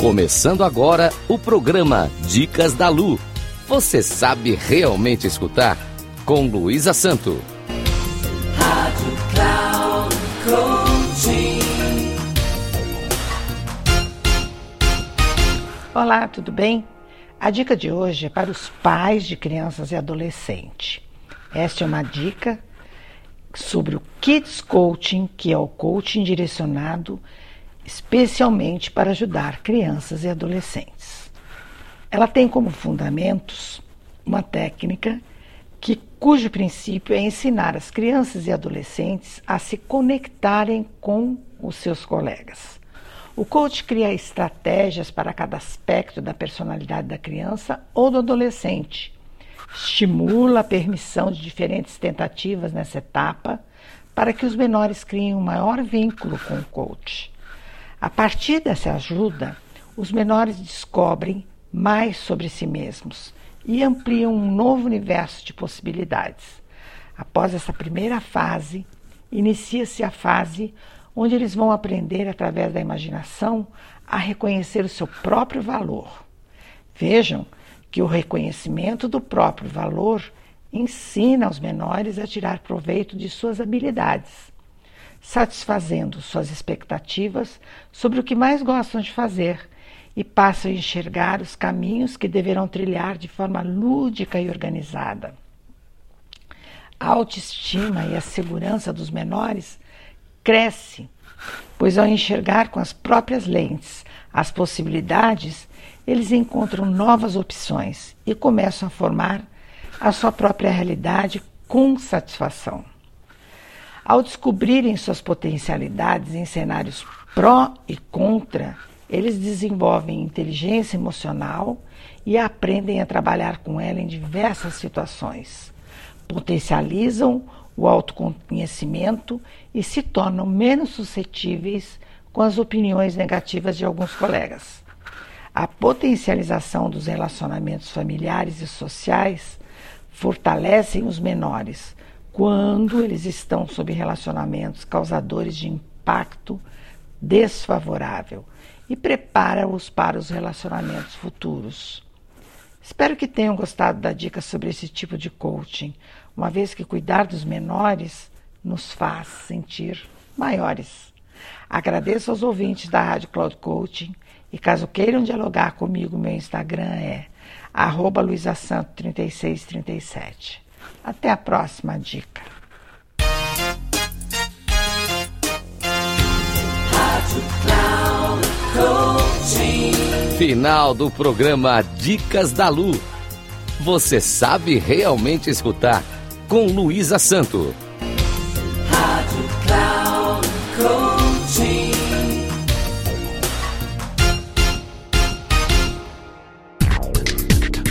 Começando agora o programa Dicas da Lu. Você sabe realmente escutar? Com Luísa Santo. Rádio Cloud. Olá, tudo bem? A dica de hoje é para os pais de crianças e adolescentes. Esta é uma dica sobre o Kids Coaching, que é o coaching direcionado especialmente para ajudar crianças e adolescentes. Ela tem como fundamentos uma técnica que cujo princípio é ensinar as crianças e adolescentes a se conectarem com os seus colegas. O coach cria estratégias para cada aspecto da personalidade da criança ou do adolescente. Estimula a permissão de diferentes tentativas nessa etapa para que os menores criem um maior vínculo com o coach. A partir dessa ajuda, os menores descobrem mais sobre si mesmos e ampliam um novo universo de possibilidades. Após essa primeira fase, inicia-se a fase onde eles vão aprender, através da imaginação, a reconhecer o seu próprio valor. Vejam que o reconhecimento do próprio valor ensina aos menores a tirar proveito de suas habilidades satisfazendo suas expectativas sobre o que mais gostam de fazer e passam a enxergar os caminhos que deverão trilhar de forma lúdica e organizada. A autoestima e a segurança dos menores cresce, pois ao enxergar com as próprias lentes as possibilidades, eles encontram novas opções e começam a formar a sua própria realidade com satisfação. Ao descobrirem suas potencialidades em cenários pró e contra, eles desenvolvem inteligência emocional e aprendem a trabalhar com ela em diversas situações. Potencializam o autoconhecimento e se tornam menos suscetíveis com as opiniões negativas de alguns colegas. A potencialização dos relacionamentos familiares e sociais fortalecem os menores, quando eles estão sob relacionamentos causadores de impacto desfavorável e prepara-os para os relacionamentos futuros. Espero que tenham gostado da dica sobre esse tipo de coaching, uma vez que cuidar dos menores nos faz sentir maiores. Agradeço aos ouvintes da Rádio Cloud Coaching e caso queiram dialogar comigo, meu Instagram é arroba 3637. Até a próxima dica. Final do programa Dicas da Lu. Você sabe realmente escutar com Luísa Santo. Rádio Cloud Coaching.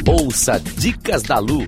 Ouça Dicas da Lu